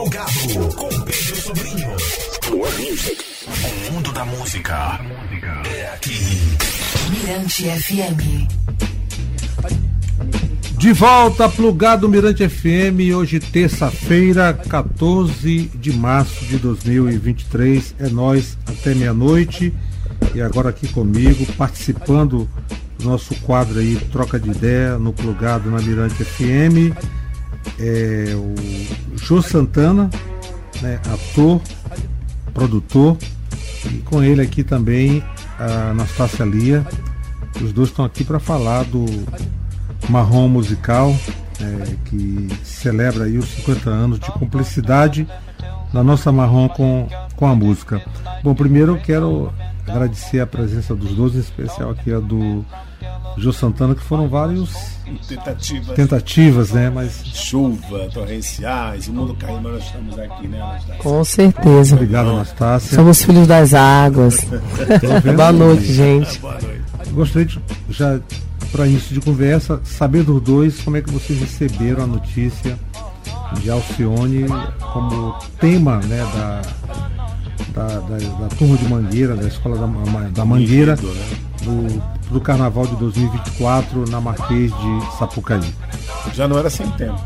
Plugado com Pedro Sobrinho. O mundo da música é aqui. Mirante FM. De volta, plugado Mirante FM, hoje terça-feira, 14 de março de 2023. É nós até meia-noite. E agora aqui comigo, participando do nosso quadro aí, troca de ideia no plugado na Mirante FM é, o Jô Santana, né, ator, produtor, e com ele aqui também a Anastácia Lia. Os dois estão aqui para falar do Marrom Musical, é, que celebra aí os 50 anos de cumplicidade da nossa Marrom com, com a música. Bom, primeiro eu quero agradecer a presença dos dois, em especial aqui a do Jô Santana, que foram vários tentativas. Tentativas, né? Mas. Chuva, torrenciais, o mundo caiu, mas nós estamos aqui, né, Anastácia? Com certeza. Obrigado, Anastácia. Somos filhos das águas. Boa noite, gente. Boa noite. Gostaria de, já, para início de conversa, saber dos dois como é que vocês receberam a notícia de Alcione como tema né, da, da, da, da turma de Mangueira, da escola da, da Mangueira, do, do Carnaval de 2024 na Marquês de Sapucaí. Já não era sem tempo.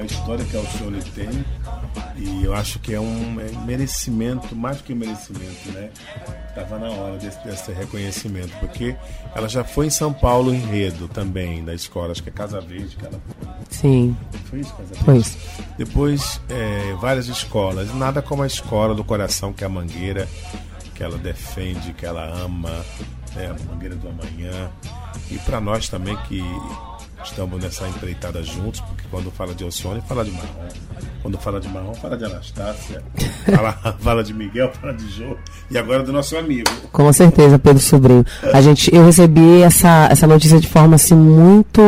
A história que a Alcione tem, e eu acho que é um merecimento, mais do que merecimento, né? Estava na hora desse, desse, reconhecimento, porque ela já foi em São Paulo enredo também, da escola, acho que é Casa Verde que ela foi. Sim. Foi isso, Casa Verde? Foi isso. Depois, é, várias escolas, nada como a escola do coração, que é a Mangueira, que ela defende, que ela ama, né, a Mangueira do Amanhã. E para nós também que estamos nessa empreitada juntos, porque quando fala de Alcione, fala de Marrom. Quando fala de Marrom, fala de Anastácia. Fala, fala de Miguel, fala de Jô. E agora do nosso amigo. Com certeza, Pedro Sobrinho. A gente, eu recebi essa, essa notícia de forma assim muito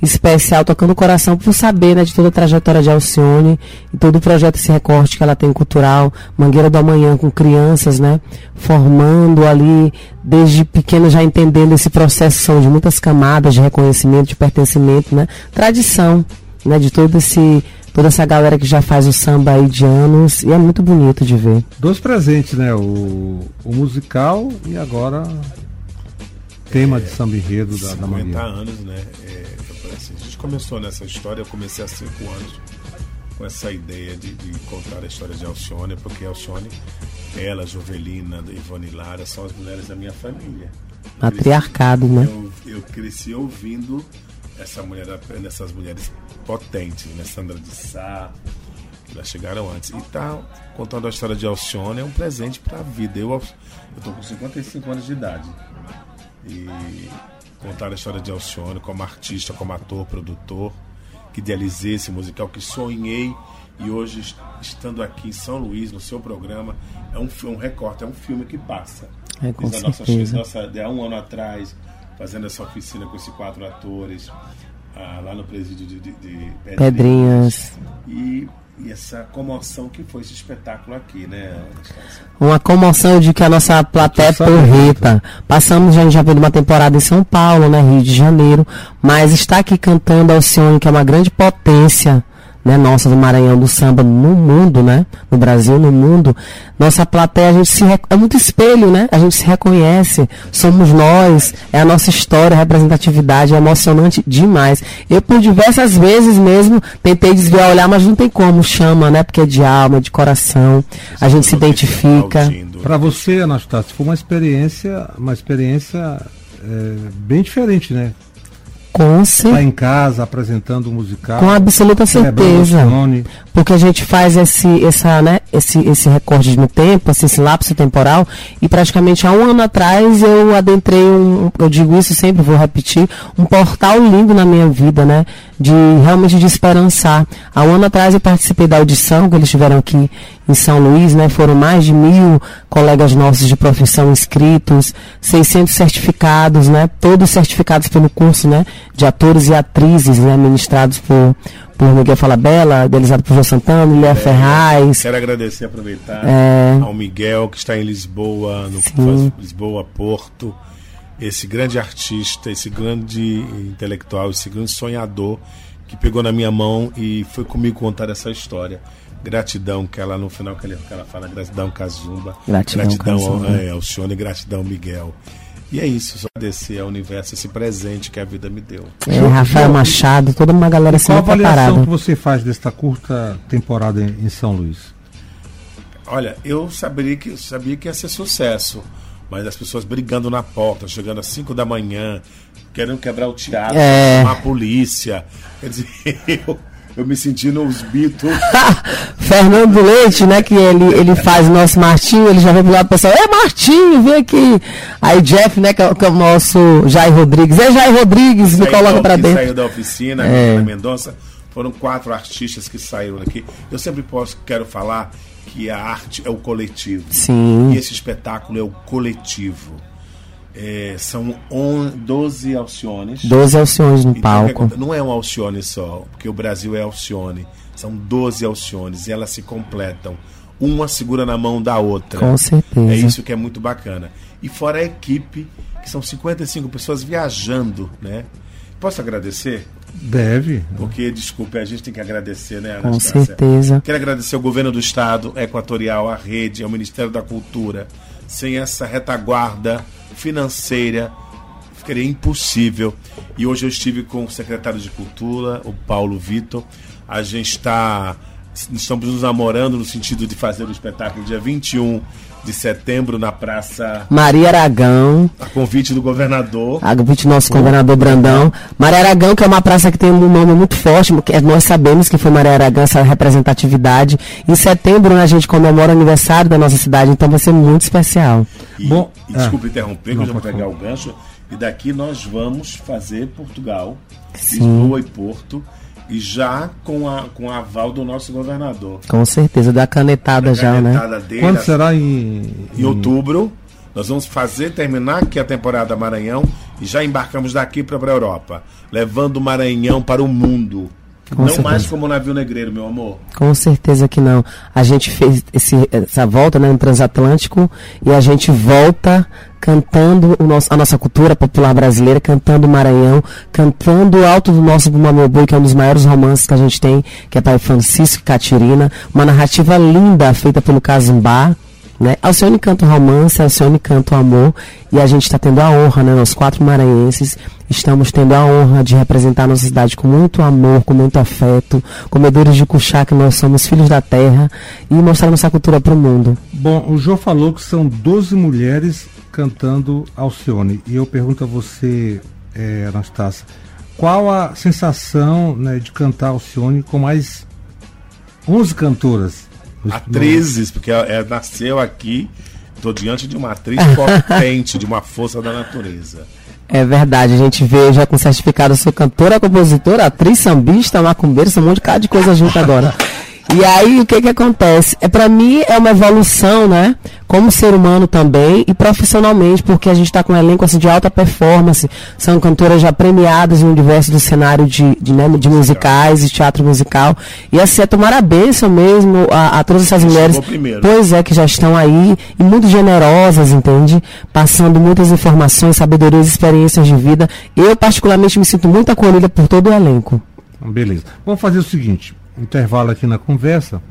especial, tocando o coração por saber né, de toda a trajetória de Alcione e todo o projeto, esse recorte que ela tem cultural, Mangueira do Amanhã com crianças, né? Formando ali, desde pequena já entendendo esse processo são de muitas camadas de reconhecimento, de pertencimento, né? Tradição, né? De todo esse toda essa galera que já faz o samba aí de anos e é muito bonito de ver. Dois presentes, né? O, o musical e agora tema é, de samba enredo da, da Maria. 50 anos, né? É, assim, a gente começou nessa história, eu comecei há 5 anos com essa ideia de, de, contar a história de Alcione, porque Alcione, ela, Jovelina, Ivone Lara, são as mulheres da minha família. Matriarcado, né? Eu, eu cresci ouvindo essa mulher, essas mulheres potentes, né? Sandra de Sá, elas chegaram antes. E tá contando a história de Alcione é um presente para a vida. Eu, eu tô com 55 anos de idade. E contar a história de Alcione como artista, como ator, produtor, que idealizei esse musical, que sonhei e hoje estando aqui em São Luís no seu programa é um, um recorte, é um filme que passa. É, com Fiz a nossa, nossa, de há um ano atrás fazendo essa oficina com esses quatro atores ah, lá no presídio de, de, de Pedrinhas. Pedrinhas. E, e, essa comoção que foi esse espetáculo aqui, né? Uma comoção de que a nossa plateia porreta. Passamos já, já por uma temporada em São Paulo, né, Rio de Janeiro, mas está aqui cantando Alcione, que é uma grande potência né, nossa do Maranhão do samba no mundo, né, no Brasil, no mundo, nossa plateia a gente se é muito espelho, né? A gente se reconhece, somos nós, é a nossa história, a representatividade é emocionante demais. Eu por diversas vezes mesmo tentei desviar olhar, mas não tem como, chama, né? Porque é de alma, de coração, a gente se identifica. Para você, Anastácio, foi uma experiência, uma experiência é, bem diferente, né? Com certeza. Tá em casa apresentando o musical. Com absoluta certeza. Porque a gente faz esse, essa, né, esse, esse recorde no tempo, assim, esse lapso temporal, e praticamente há um ano atrás eu adentrei um, eu digo isso sempre, vou repetir, um portal lindo na minha vida, né? De realmente de esperançar. Há um ano atrás eu participei da audição que eles tiveram aqui em São Luís, né? Foram mais de mil colegas nossos de profissão inscritos, 600 certificados, né? Todos certificados pelo curso, né? De atores e atrizes, né? Ministrados por por Miguel Falabella, idealizado por João Santana, Léa é, Ferraz. Quero agradecer, aproveitar é... ao Miguel, que está em Lisboa, no Lisboa, Porto, esse grande artista, esse grande intelectual, esse grande sonhador, que pegou na minha mão e foi comigo contar essa história Gratidão, que ela no final que ela, que ela fala, gratidão Kazumba, Gratidão, Kazumba. é, Alcione, gratidão Miguel. E é isso, só agradecer ao universo esse presente que a vida me deu. É, Rafael Machado, toda uma galera Qual a avaliação preparada. que você faz desta curta temporada em, em São Luís? Olha, eu sabia que, sabia que ia ser sucesso, mas as pessoas brigando na porta, chegando às 5 da manhã, querendo quebrar o teatro, É. chamar a polícia. Quer dizer, eu, eu me senti nos Beatles. Fernando Leite, né, que ele, ele faz o nosso Martinho, ele já vem pro lado do pessoal, é Martinho, vem aqui. Aí Jeff, né, que é, o- que é o nosso Jair Rodrigues, é Jair Rodrigues, me coloca que dentro. Saiu da oficina, É. Mendonça. Foram quatro artistas que saíram daqui. Eu sempre posso, quero falar que a arte é o coletivo. Sim. E esse espetáculo é o coletivo. É, são on, 12 Alciones. 12 Alciones no Então, palco. Não é um Alcione só, porque o Brasil é Alcione. São 12 Alciones e elas se completam. Uma segura na mão da outra. Com certeza. É isso que é muito bacana. E fora a equipe, que são 55 pessoas viajando, né? Posso agradecer? Deve. Porque, desculpe, a gente tem que agradecer, né, Com Anastácia? certeza. Quero agradecer ao governo do estado, Equatorial, à rede, ao Ministério da Cultura. Sem essa retaguarda financeira, ficaria impossível. E hoje eu estive com o secretário de Cultura, o Paulo Vitor. A gente está. Estamos nos namorando no sentido de fazer o espetáculo dia 21 de setembro na Praça. Maria Aragão, A convite do governador. a convite do nosso governador Brandão. Maria Aragão, que é uma praça que tem um nome muito forte, nós sabemos que foi Maria Aragão, essa representatividade. Em setembro, né, a gente comemora o aniversário da nossa cidade, então vai ser muito especial. E, Bom, e é. desculpe interromper, que eu já vou pegar o gancho. E daqui nós vamos fazer Portugal, Sim. Lisboa e Porto, e já com a com a aval do nosso governador. Com certeza, da canetada A já, né? canetada dele, Quando será em, Em outubro, nós vamos fazer, terminar aqui a temporada Maranhão e já embarcamos daqui para a Europa, levando o Maranhão para o mundo. Com Não certeza. mais como navio negreiro, meu amor. Com certeza que não. A gente fez esse- essa volta né, no transatlântico e a gente volta cantando nosso- a nossa cultura popular brasileira, cantando o Maranhão, cantando o alto do nosso Bumameu Boi, que é um dos maiores romances que a gente tem, que é Pai Francisco e Catirina. Uma narrativa linda feita pelo Casumbá. Né? Alcione canta o romance, Alcione canta o amor e a gente está tendo a honra, né? Nós quatro maranhenses estamos tendo a honra de representar nossa cidade com muito amor, com muito afeto, comedores de cuchá que nós somos filhos da terra e mostrar nossa cultura para o mundo. Bom, o João falou que são 12 mulheres cantando Alcione. E eu pergunto a você, eh, Anastácia, qual a sensação né, de cantar Alcione com mais 11 cantoras? Atrizes, porque ela, ela nasceu aqui, estou diante de uma atriz potente, de uma força da natureza. É verdade, a gente vê já com certificado, sou cantora, compositora, atriz, sambista, macumbeira, sou um monte de cara de coisa junto agora. E aí, o que que acontece? É, para mim, é uma evolução, né? Como ser humano também e profissionalmente, porque a gente está com um elenco assim, de alta performance. São cantoras já premiadas no universo do cenário de, de, né, de musicais e teatro musical. E assim, é tomar a bênção mesmo a, a todas essas mulheres. Pois é, que já estão aí e muito generosas, entende? Passando muitas informações, sabedorias, experiências de vida. Eu, particularmente, me sinto muito acolhida por todo o elenco. Então, Beleza. Vamos fazer o seguinte: intervalo aqui na conversa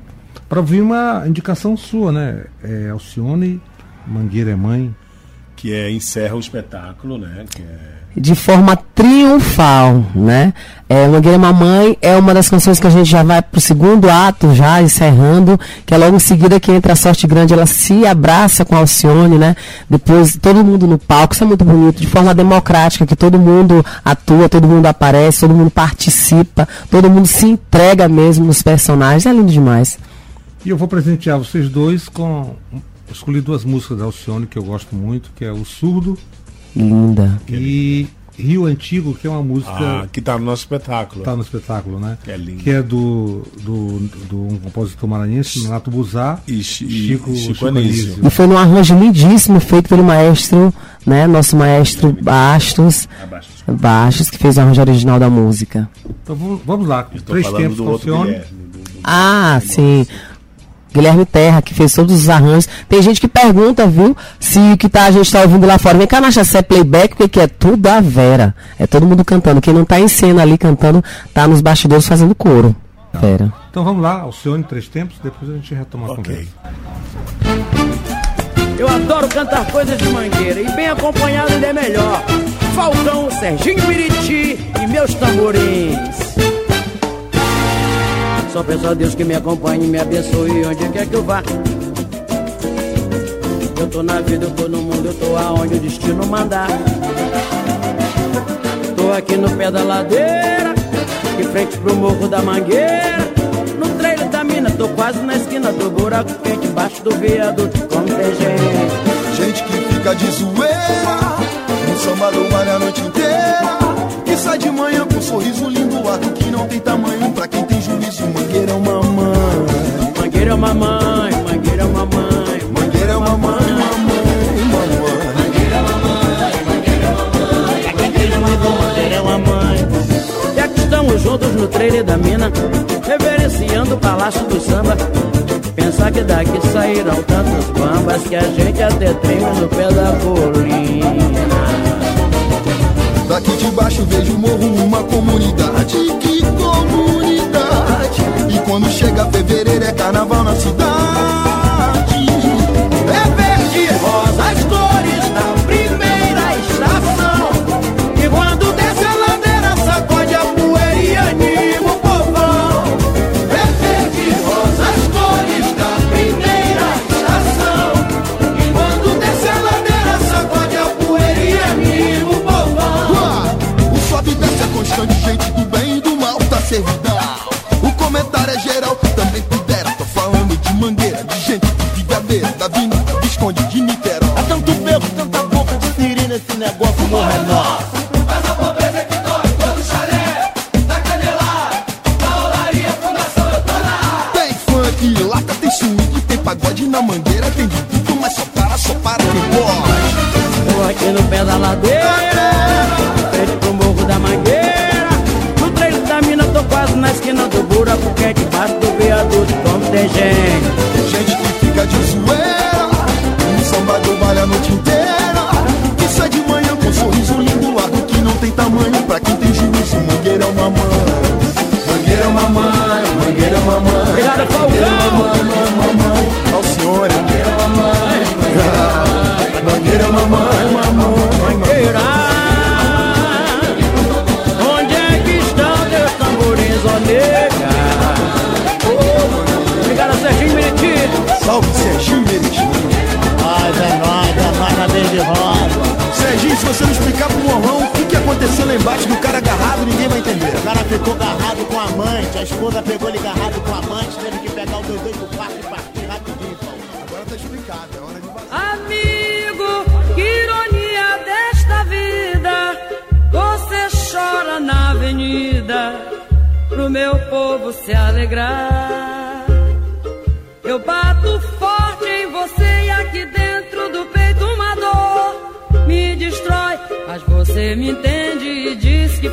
para ouvir uma indicação sua, né? É, Alcione, Mangueira é mãe. Que é, encerra o espetáculo, né? Que é de forma triunfal, né? É, Mangueira Mamãe é uma das canções que a gente já vai pro segundo ato, já encerrando, que é logo em seguida que entra a Sorte Grande, ela se abraça com Alcione, né? Depois todo mundo no palco, isso é muito bonito, de forma democrática, que todo mundo atua, todo mundo aparece, todo mundo participa, todo mundo se entrega mesmo nos personagens, é lindo demais. E eu vou presentear vocês dois com. Escolhi duas músicas da Alcione que eu gosto muito, que é O Surdo Linda. e Rio Antigo, que é uma música. ah, que tá no nosso espetáculo. Tá no espetáculo, né? Que é lindo. Que é do, do, do um compositor maranhense, Renato Buzar. E, Chi- e Chico- Chico, Chico Anísio. E foi num arranjo lindíssimo, feito pelo maestro, né? Nosso maestro Bastos. Abaixo. Baixos, que fez o arranjo original da música. Então vamos, lá. Três tempos do. Guilherme. Ah, sim. Guilherme Terra, que fez todos os arranjos. Tem gente que pergunta, viu, se o que tá, a gente tá ouvindo lá fora. Vem cá, Nacha, se é playback, o que, é? Tudo a Vera. É todo mundo cantando. Quem não tá em cena ali cantando, tá nos bastidores fazendo coro. Fera. Então vamos lá, Alcione, três tempos, depois a gente retoma a Ok. conversa. Eu adoro cantar coisas de mangueira e bem acompanhado ainda é melhor. Falcão, Serginho Miriti e meus tamborins. Só peço a Deus que me acompanhe me abençoe onde quer que eu vá. Eu tô na vida, eu tô no mundo, eu tô aonde o destino mandar. Tô aqui no pé da ladeira, de frente pro morro da mangueira. No trailer da mina, tô quase na esquina do buraco quente, embaixo do viaduto, como tem gente. Gente que fica de zoeira No samba do baile a noite inteira sai de manhã com um sorriso lindo Ato que não tem tamanho Pra quem tem juízo Mangueira é uma mãe Mangueira é uma mãe, mangueira é uma mãe, Mangueira é uma mãe, mamãe, mamãe mangueira é uma mãe. E aqui estamos juntos no trailer da mina, reverenciando o palácio do samba. Pensar que daqui sairão tantos bambas que a gente até treme no pé da colina. Daqui de baixo vejo o morro uma comunidade. Que comunidade. E quando chega fevereiro é carnaval na cidade ficou agarrado com a amante, a esposa pegou ele agarrado com a amante, teve que pegar o dois pro quarto e partir rapidinho, Paulo. Agora tá explicado, é hora de vazar. Amigo, que ironia desta vida. Você chora na avenida pro meu povo se alegrar. Eu bato forte em você e aqui dentro do peito uma dor me destrói. Mas você me entende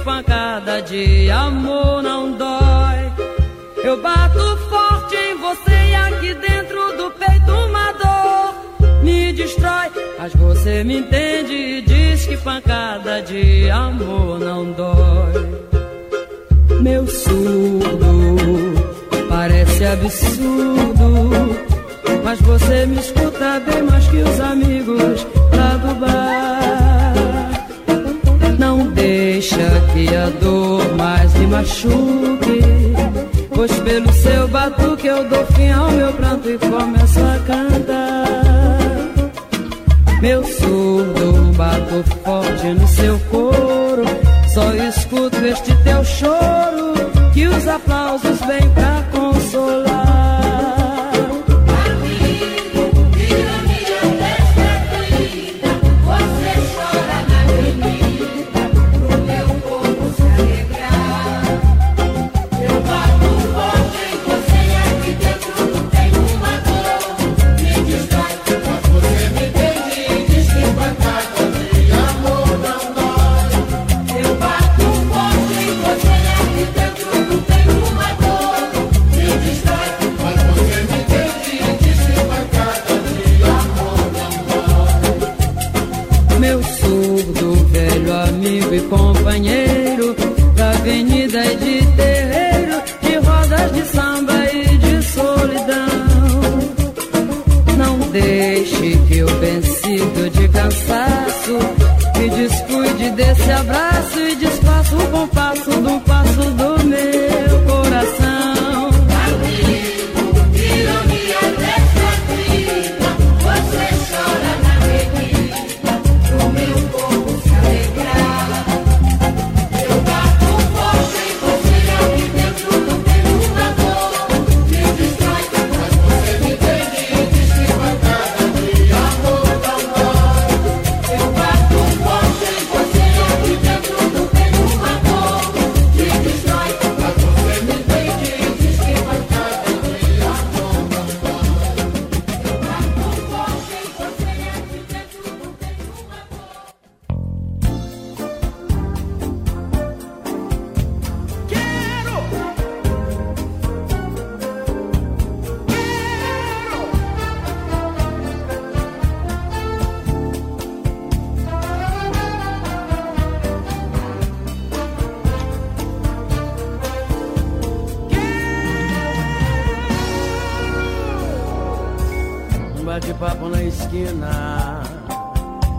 pancada de amor não dói. Eu bato forte em você e aqui dentro do peito uma dor me destrói. Mas você me entende e diz que pancada de amor não dói. Meu surdo parece absurdo, mas você me escuta bem mais que os amigos lá do bar. Deixa que a dor mais me machuque. Pois pelo seu batuque eu dou fim ao meu pranto e começo a cantar. Meu surdo bato forte no seu coro. Só escuto este teu choro. Que os aplausos vêm pra consolar. compagnie.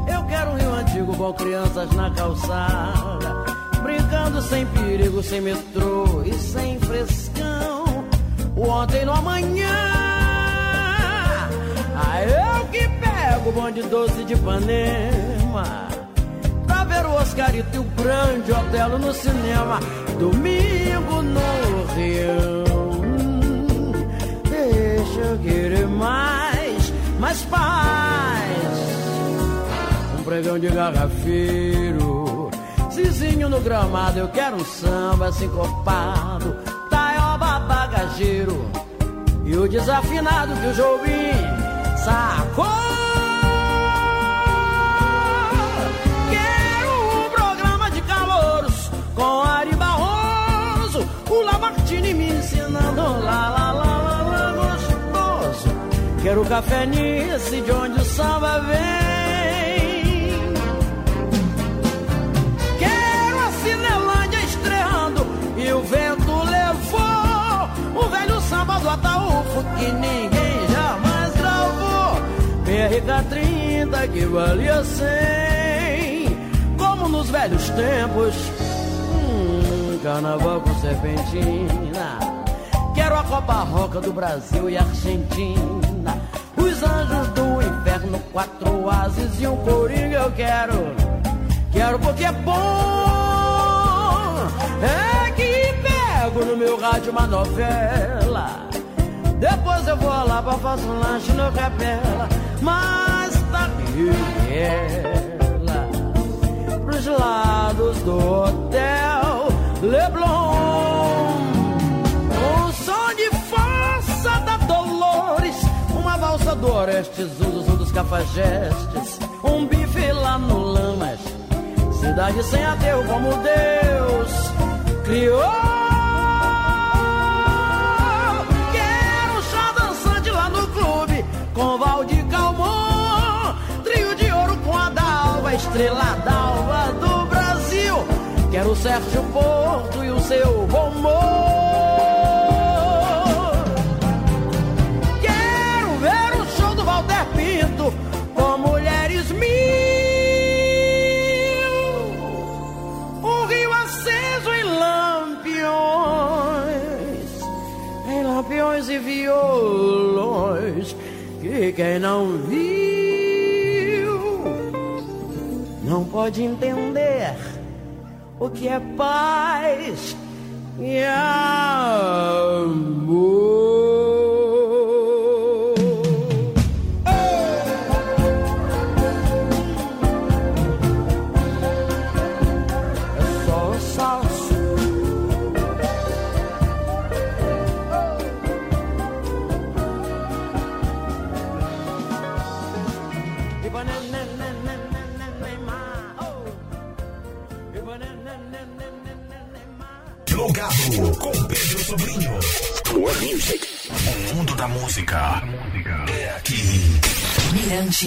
Eu quero um rio antigo com crianças na calçada. Brincando sem perigo, sem metrô e sem frescão. O ontem no amanhã. Ah, eu que pego o bonde doce de Ipanema. Pra ver o Oscarito e o grande Otelo no cinema. Domingo no Rio. Deixa eu querer mais, mais paz. Um pregão de garrafeiro. Zizinho no gramado, eu quero um samba sincopado. Taioba bagageiro. E o desafinado que o Jobim sacou. Quero café nice de onde o samba vem. Quero a Cinelândia estreando e o vento levou o velho samba do Ataúfo que ninguém jamais gravou. PRK30 que valia 100, como nos velhos tempos. Hum, carnaval com serpentina. Quero a Copa Roca do Brasil e Argentina. Os anjos do inferno, quatro ases e um coringa eu quero. Quero porque é bom. É que pego no meu rádio uma novela. Depois eu vou lá pra fazer um lanche no capela. Mas tá ela pros lados do hotel Leblon. Do Orestes, uso dos cafajestes, um bife lá no Lamas, cidade sem ateu como Deus criou. Quero um chá dançante lá no clube, com Valdir Calmon, trio de ouro com a Dalva, estrela d'alva do Brasil. Quero o Sérgio Porto e o seu bom humor. Que quem não viu não pode entender o que é paz e amor.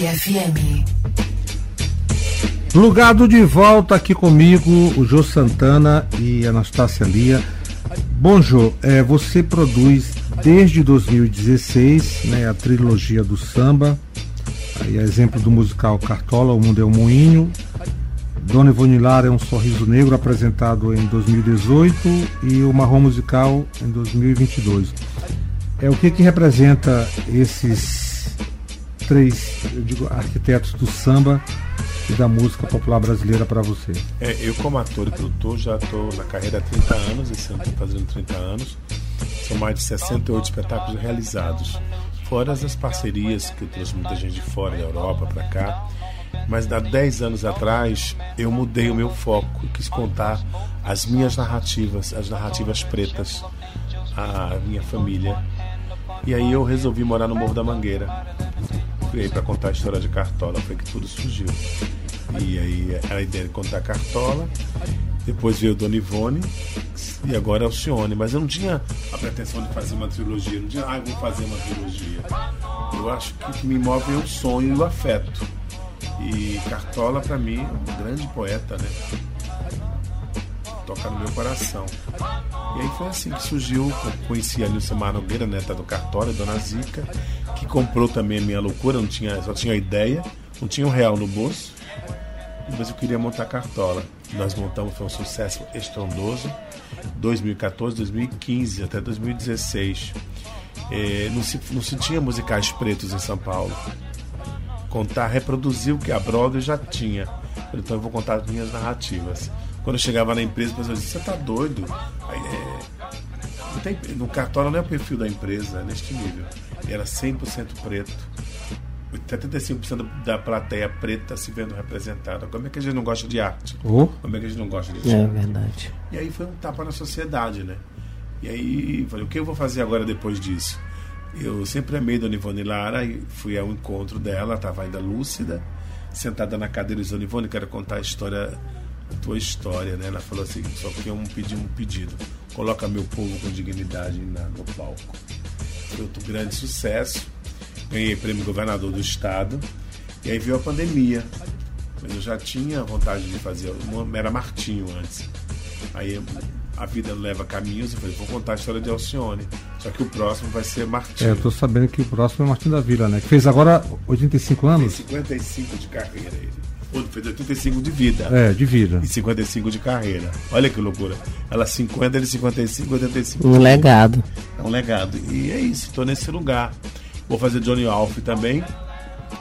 FM. Plugado de volta aqui comigo, o Jô Santana e Anastácia Lia. Bom, Jô, é, você produz desde 2016 né, a trilogia do samba, aí é exemplo do musical Cartola, O Mundo é um Moinho, Dona Ivone Lara é um Sorriso Negro, apresentado em 2018, e o Marrom Musical em 2022. É o que, que representa esses três, eu digo, arquitetos do samba e da música popular brasileira para você? É, eu como ator e produtor já estou na carreira há 30 anos, esse ano estou fazendo 30 anos. São mais de 68 espetáculos realizados. Fora as parcerias que eu trouxe muita gente de fora, da Europa para cá. Mas há 10 anos atrás eu mudei o meu foco quis contar as minhas narrativas, as narrativas pretas, a minha família. E aí eu resolvi morar no Morro da Mangueira. Fui aí para contar a história de Cartola, foi que tudo surgiu. E aí a ideia de contar Cartola, depois veio Dona Ivone e agora é Alcione. Mas eu não tinha a pretensão de fazer uma trilogia, não tinha, ah, vou fazer uma trilogia. Eu acho que o que me move é o sonho e o afeto. E Cartola, para mim, é um grande poeta, né? toca no meu coração. E aí foi assim que surgiu, conheci a Nilcimar Nogueira, neta do Cartório, Dona Zica, que comprou também a minha loucura, não tinha, só tinha ideia, não tinha um real no bolso, mas eu queria montar cartola. Nós montamos, foi um sucesso estrondoso, 2014, 2015 até 2016. É, não, se, não se tinha musicais pretos em São Paulo. Contar, reproduzir o que a Broadway já tinha. Então eu vou contar as minhas narrativas. Quando eu chegava na empresa, a pessoa dizia, você tá doido? Aí, é, não tem, no cartório não é o perfil da empresa, é neste nível. Era 100% preto. 75% da plateia preta se vendo representada. Como é que a gente não gosta de arte? Oh. Como é que a gente não gosta de É verdade. E aí foi um tapa na sociedade, né? E aí falei, o que eu vou fazer agora depois disso? Eu sempre amei Dona Ivone Lara e fui ao encontro dela, estava ainda lúcida, sentada na cadeira e Dona Ivone, quero contar a história, a tua história, né? Ela falou assim, só porque eu pedi um pedido, coloca meu povo com dignidade na, no palco. Foi outro grande sucesso, ganhei prêmio governador do estado, e aí veio a pandemia. Mas eu já tinha vontade de fazer, uma- era Martinho antes. Aí a vida leva caminhos, eu falei, vou contar a história de Alcione. Só que o próximo vai ser É, Martinho. eu tô sabendo que o próximo é Martim da Vila, né? Que fez agora 85 Tem anos? 55 de carreira ele. Ou fez 85 de vida. É, de vida. E 55 de carreira. Olha que loucura. Ela 50, ele 55, 85. Um legado. É um legado. E é isso, tô nesse lugar. Vou fazer Johnny Alf também.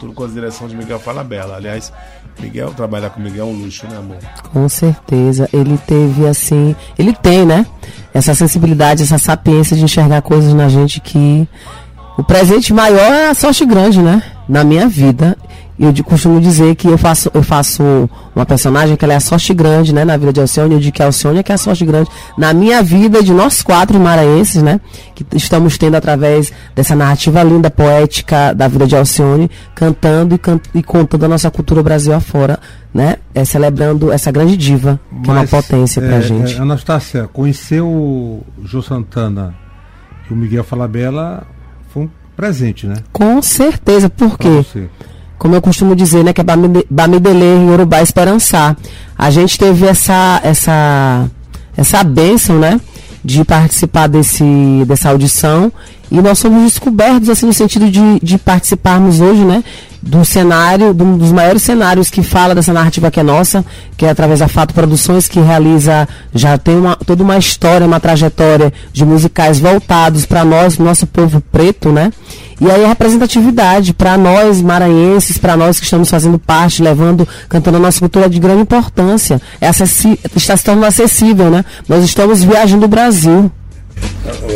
Tudo com a direção de Miguel Falabella. Aliás, Miguel, trabalhar com Miguel é um luxo, né, amor? Com certeza. Ele teve assim. Ele tem, né? Essa sensibilidade, essa sapiência de enxergar coisas na gente que. O presente maior é a sorte grande, né? Na minha vida. Eu de- costumo dizer que eu faço, eu faço uma personagem que ela é a sorte grande, né? Na vida de Alcione, eu digo que a Alcione é que é a sorte grande. Na minha vida, de nós quatro maranhenses, né? Que estamos tendo através dessa narrativa linda, poética da vida de Alcione, cantando e, can- e contando a nossa cultura Brasil afora, né? É, celebrando essa grande diva, que é uma Mas, potência pra é, gente. é, Anastácia, conhecer o Jô Santana e o Miguel Falabella foi um presente, né? Com certeza, por quê? Como eu costumo dizer, né, que é Bamide- Bamidele em Urubá Esperançar. A gente teve essa essa essa bênção, né, de participar desse dessa audição e nós somos descobertos assim no sentido de, de participarmos hoje, né, do cenário, de um dos maiores cenários que fala dessa narrativa que é nossa, que é através da Fato Produções, que realiza, já tem uma, toda uma história, uma trajetória de musicais voltados para nós, nosso povo preto, né? E aí a representatividade para nós maranhenses, para nós que estamos fazendo parte, levando, cantando a nossa cultura de grande importância. É acessi- está se tornando acessível, né? Nós estamos viajando o Brasil.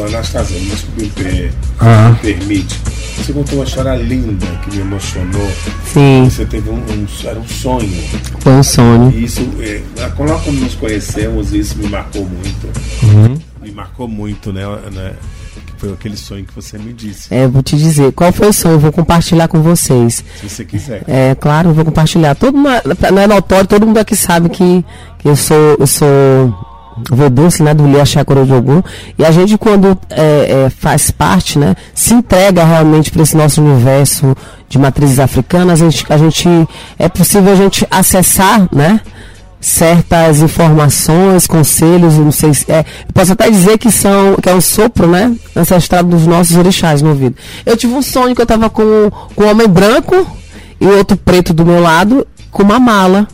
Anastasia, me, me, Ah. permite. Você contou uma história linda que me emocionou. Sim, Você teve um, um- era um sonho. foi um sonho. E isso, é, quando nós nos conhecemos, isso me marcou muito. Uhum. Me marcou muito, né, né? Foi aquele sonho que você me disse. É, vou te dizer, qual foi o sonho? Eu vou compartilhar com vocês. Se você quiser. É, claro, eu vou compartilhar. Todo mundo, não é notório, todo mundo aqui sabe que, que eu sou, eu sou Vodunce, né, do Lia Chakra de Ogum. E a gente, quando é, é, faz parte, né, se entrega realmente para esse nosso universo de matrizes africanas, a gente, a gente, é possível a gente acessar, né, certas informações, conselhos, não sei se é, posso até dizer que são que é um sopro, né, ancestral dos nossos orixás no ouvido. Eu tive um sonho que eu estava com, com um homem branco e outro preto do meu lado com uma mala.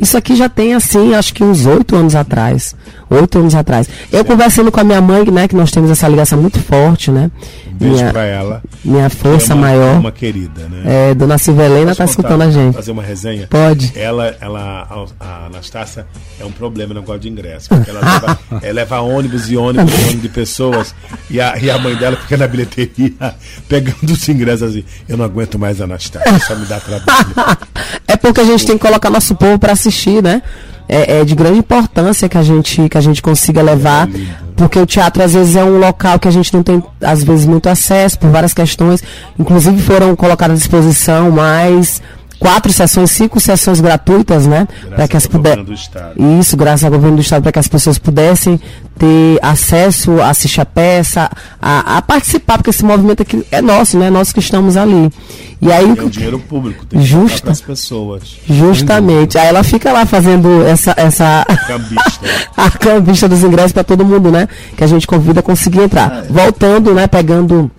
Isso aqui já tem assim, acho que uns oito anos atrás. Oito anos atrás. Eu conversando com a minha mãe, né, que nós temos essa ligação muito forte, né? Beijo minha, pra ela. minha força é uma, maior. Uma querida, né? É, Dona Silvelena tá escutando a gente. Fazer uma resenha? Pode. Ela, ela, a, a Anastácia é um problema no negócio de ingresso. Porque ela leva, ela leva ônibus e ônibus e ônibus de pessoas. E a, e a mãe dela fica na bilheteria pegando os ingressos assim. Eu não aguento mais a Anastácia, só me dá trabalho. é porque a gente tem que colocar nosso povo para assistir, né? É, é de grande importância que a gente que a gente consiga levar, porque o teatro às vezes é um local que a gente não tem às vezes muito acesso por várias questões, inclusive foram colocadas à disposição mais quatro sessões, cinco sessões gratuitas, né? Para que as puder... Isso, graças ao governo do estado, para que as pessoas pudessem ter acesso a assistir a peça, a, a, participar, porque esse movimento aqui é nosso, né? Nós que estamos ali. E aí é o dinheiro público, tem justa, para as pessoas. Justamente. Aí ela fica lá fazendo essa essa cambista, a cambista dos ingressos para todo mundo, né? Que a gente convida a conseguir entrar. É. Voltando, né, pegando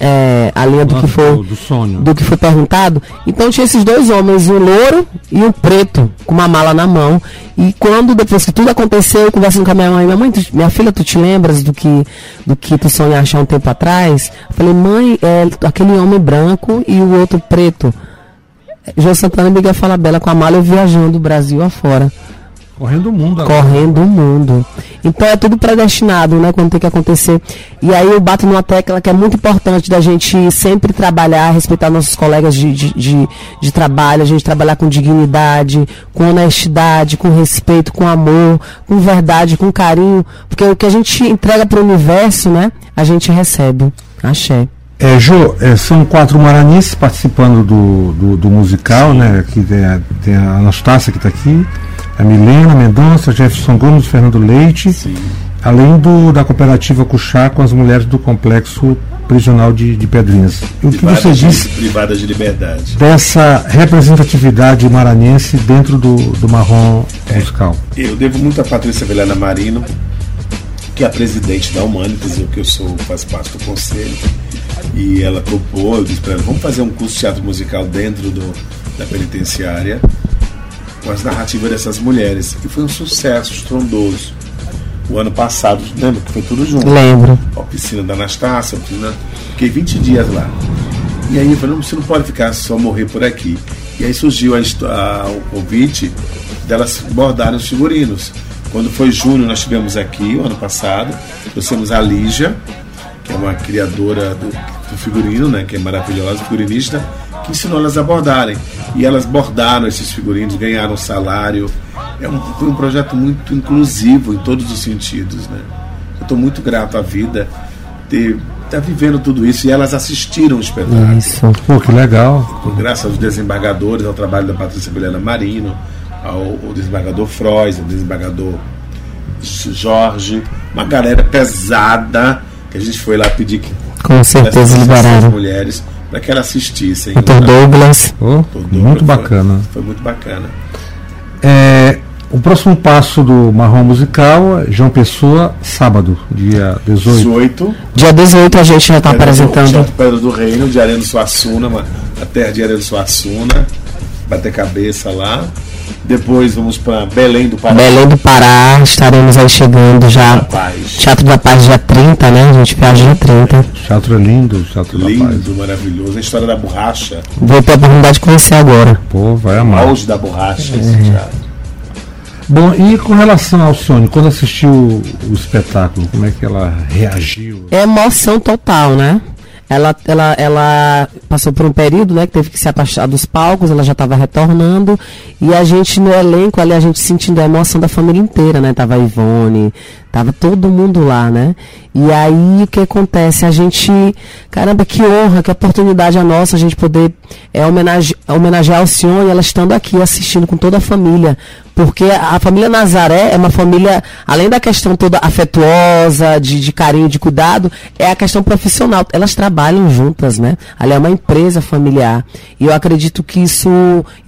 é, a linha do que foi do, sonho. do que foi perguntado. Então tinha esses dois homens, um louro e um preto, com uma mala na mão. E quando depois que tudo aconteceu, eu conversando com a minha mãe, minha mãe, tu, minha filha, tu te lembras do que do que tu sonhaste há um tempo atrás? Eu falei, mãe, é aquele homem branco e o outro preto. João Santana e Miguel Falabella com a mala eu viajando o Brasil afora. Correndo o mundo agora. Correndo o mundo. Então é tudo predestinado, né? Quando tem que acontecer. E aí eu bato numa tecla que é muito importante da gente sempre trabalhar, respeitar nossos colegas de, de, de, de trabalho, a gente trabalhar com dignidade, com honestidade, com respeito, com amor, com verdade, com carinho. Porque o que a gente entrega para o universo, né? A gente recebe. Axé. É, Jô, é, são quatro maranhenses participando do, do, do musical, né? Aqui tem a, tem a Anastácia que está aqui a Milena Mendonça, Jefferson Gomes, Fernando Leite, Sim. além do, da cooperativa Cuxá com as mulheres do complexo prisional de, de Pedrinhas. E o que você disse privadas de liberdade dessa representatividade maranhense dentro do, do marrom é, musical? Eu devo muito a Patrícia Velhana Marino, que é a presidente da Humanitas, o que eu sou, faz parte do conselho. E ela propôs, eu disse para ela, vamos fazer um curso de teatro musical dentro do, da penitenciária com as narrativas dessas mulheres. E foi um sucesso estrondoso. O ano passado, lembra que foi tudo junto? Lembro. A piscina da Anastácia, a piscina... fiquei 20 dias lá. E aí eu falei, você não pode ficar só morrer por aqui. E aí surgiu a, a, o convite delas bordarem os figurinos. Quando foi junho, nós tivemos aqui, o ano passado, trouxemos a Lígia, que é uma criadora do, do figurino, né, que é maravilhosa, figurinista, que ensinou elas a bordarem. E elas bordaram esses figurinos, ganharam salário. É um, foi um projeto muito inclusivo em todos os sentidos. Né? Eu estou muito grato à vida ter tá vivendo tudo isso e elas assistiram o espetáculo. Isso, pô, que legal. Graças aos desembargadores, ao trabalho da Patrícia Vilhena Marino, ao, ao desembargador Frois, ao desembargador Jorge, uma galera pesada que a gente foi lá pedir que com certeza liberaram mulheres para que elas assistissem. Doutor Douglas. Oh, Douglas. Muito bacana. Foi, foi muito bacana. É, o próximo passo do Marrom Musical é João Pessoa, sábado, dia 18. 18. Dia 18 a gente já está apresentando. Teatro Pedra do Reino, de Arena Suassuna, a terra de Arena Suassuna. Bater cabeça lá. Depois vamos para Belém do Pará. Belém do Pará, estaremos aí chegando já. Teatro da Paz dia 30, né? A gente viaja dia 30. Teatro é lindo, Teatro lindo, da Paz. Lindo, maravilhoso. A história da borracha. Vou ter a oportunidade de conhecer agora. Pô, vai amar. O auge da borracha, é. esse teatro. Bom, e com relação ao Sônia, quando assistiu o espetáculo, como é que ela reagiu? É emoção total, né? Ela, ela, ela passou por um período, né, que teve que se afastar dos palcos, ela já estava retornando, e a gente no elenco ali, a gente sentindo a emoção da família inteira, né, tava a Ivone, tava todo mundo lá, né, e aí o que acontece? A gente, caramba, que honra, que oportunidade a nossa, a gente poder é, homenage, homenagear o senhor e ela estando aqui assistindo com toda a família, porque a família Nazaré é uma família, além da questão toda afetuosa, de, de, carinho, de cuidado, é a questão profissional. Elas trabalham juntas, né? Ali é uma empresa familiar. E eu acredito que isso,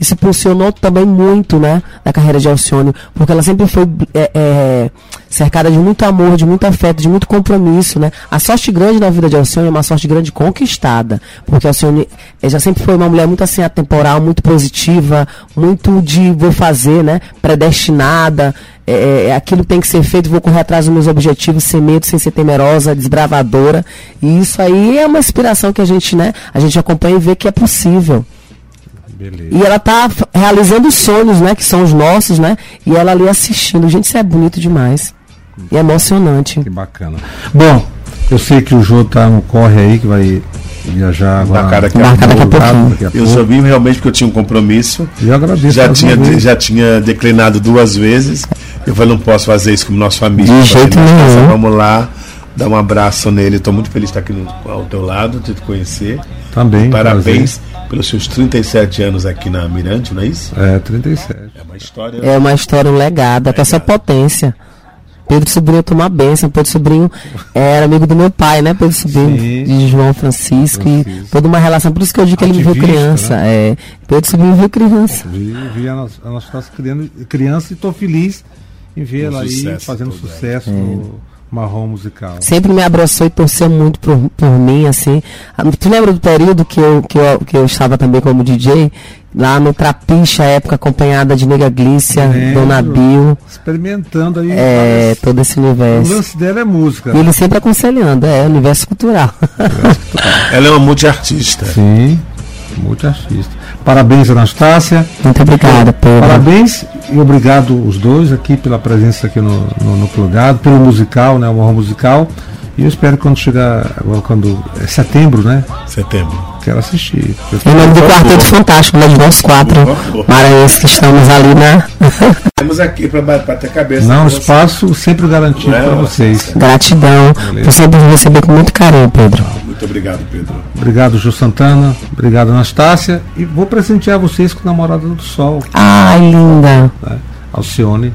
isso funcionou também muito, né? Da carreira de Alcione, porque ela sempre foi é, é, cercada de muito amor, de muito afeto, de muito compromisso, né? A sorte grande na vida de Alcione é uma sorte grande conquistada, porque Alcione já sempre foi uma mulher muito assim atemporal, muito positiva, muito de vou fazer, né? predestinada, é, é, é, aquilo tem que ser feito, vou correr atrás dos meus objetivos sem medo, sem ser temerosa, desbravadora. E isso aí é uma inspiração que a gente, né, a gente acompanha e vê que é possível. Beleza. E ela está realizando sonhos, né, que são os nossos, né? E ela ali assistindo. Gente, isso é bonito demais. E é emocionante. Que bacana. Bom, eu sei que o Jô tá no corre aí, que vai viajar agora. Marcar daqui, a, daqui, daqui a pouco. Eu só vim realmente porque eu tinha um compromisso. Eu agradeço. Já tinha, já tinha declinado duas vezes. Eu falei, não posso fazer isso como nosso amigo. De jeito nenhum. Vamos lá, dar um abraço nele. Estou muito feliz de estar aqui no, ao teu lado, de te conhecer. Também. Parabéns prazer. pelos seus 37 anos aqui na Mirante, não é isso? É, 37. É uma história. É uma história, um legado, até essa potência. Pedro Sobrinho tomou a bênção. Pedro Sobrinho era amigo do meu pai, né? Pedro Sobrinho, Sim. de João Francisco, e Francisco. toda uma relação. Por isso que eu digo que ele me viu Ativista, criança. né? É, Pedro Sobrinho viu criança. Vi, vi a nossa, a nossa criança, criança e estou feliz em vê-la Um aí fazendo ela. sucesso no marrom musical. Sempre me abraçou e torceu muito por, por mim, assim. Ah, Tu lembra do período que eu, que, eu, que eu estava também como DJ? Lá no Trapicha, época acompanhada de Nega Glícia, Lembro. Dona Bill, Experimentando aí. é, várias- todo esse O universo. lance dela é música. E ele sempre aconselhando, é, universo cultural. Ela é uma multiartista. Sim, muito artista. Parabéns, Anastácia. Muito obrigada, Pedro. Parabéns e obrigado os dois aqui pela presença aqui no, no, no Plugado, pelo musical, né? O marrom musical. E eu espero que quando chegar quando é setembro, né? Setembro. Quero assistir. Em nome do Quarteto Fantástico, né, de nós quatro maranhenses que estamos ali na Temos aqui para bater cabeça. Não, você. espaço sempre garantido É, para ó. vocês. gratidão por sempre me receber com muito carinho, Pedro. Muito obrigado, Pedro. Obrigado, Ju Santana. Obrigado, Anastácia. E vou presentear vocês com Namorada do Sol, Ai, linda. né? Alcione.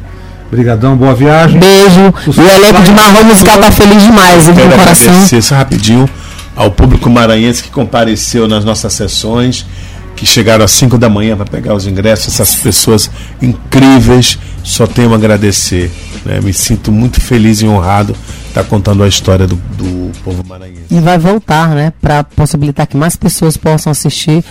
Obrigadão, boa viagem. Beijo. E o elenco de marrom musical tá feliz demais, hein, o coração. agradecer só rapidinho ao público maranhense que compareceu nas nossas sessões, que chegaram às 5 da manhã para pegar os ingressos, essas pessoas incríveis, só tenho a agradecer. né? Me sinto muito feliz e honrado estar contando a história do, do povo maranhense. E vai voltar, né, pra possibilitar que mais pessoas possam assistir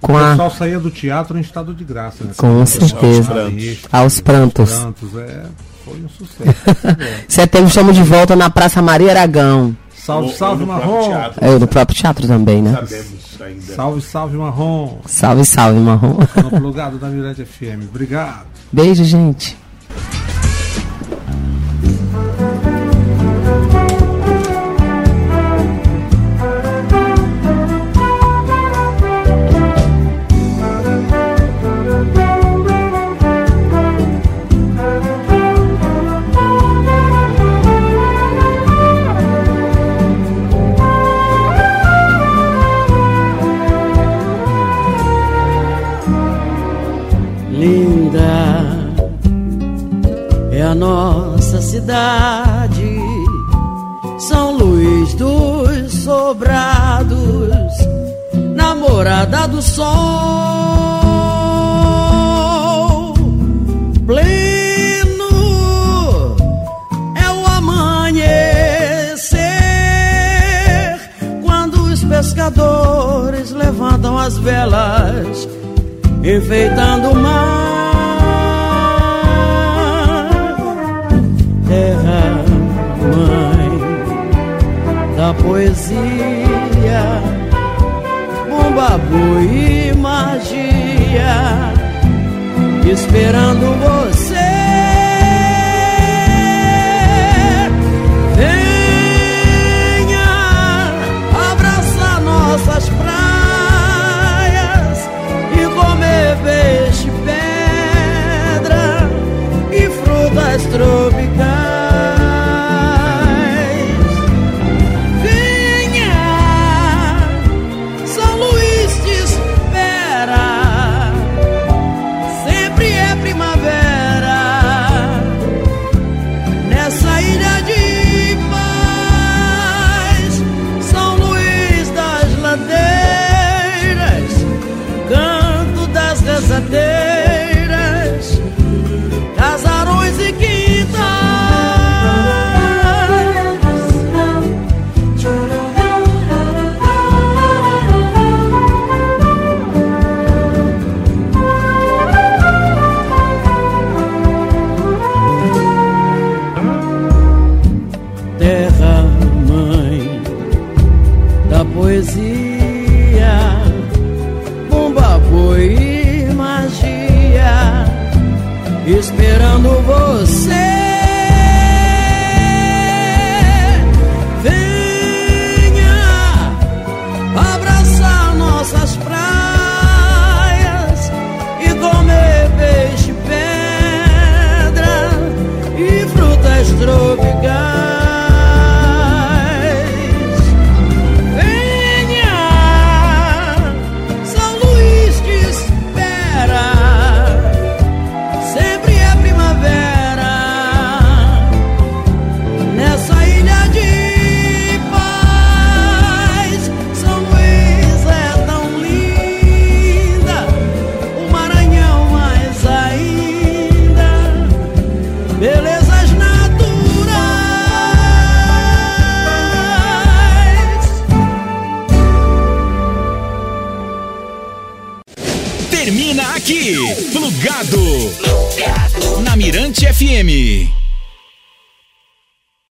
com O a pessoal saía do teatro em estado de graça. Né? Com certeza. Aos prantos. prantos, é, foi um sucesso. Setembro estamos de volta na Praça Maria Aragão. Salve, Ou- salve, ou Marrom. teatro, É, no próprio teatro também, né? Sabemos ainda. Salve, salve, Marrom. Salve, salve, marrom. No plugado da Mirante FM. Obrigado. Beijo, gente. Esperando você.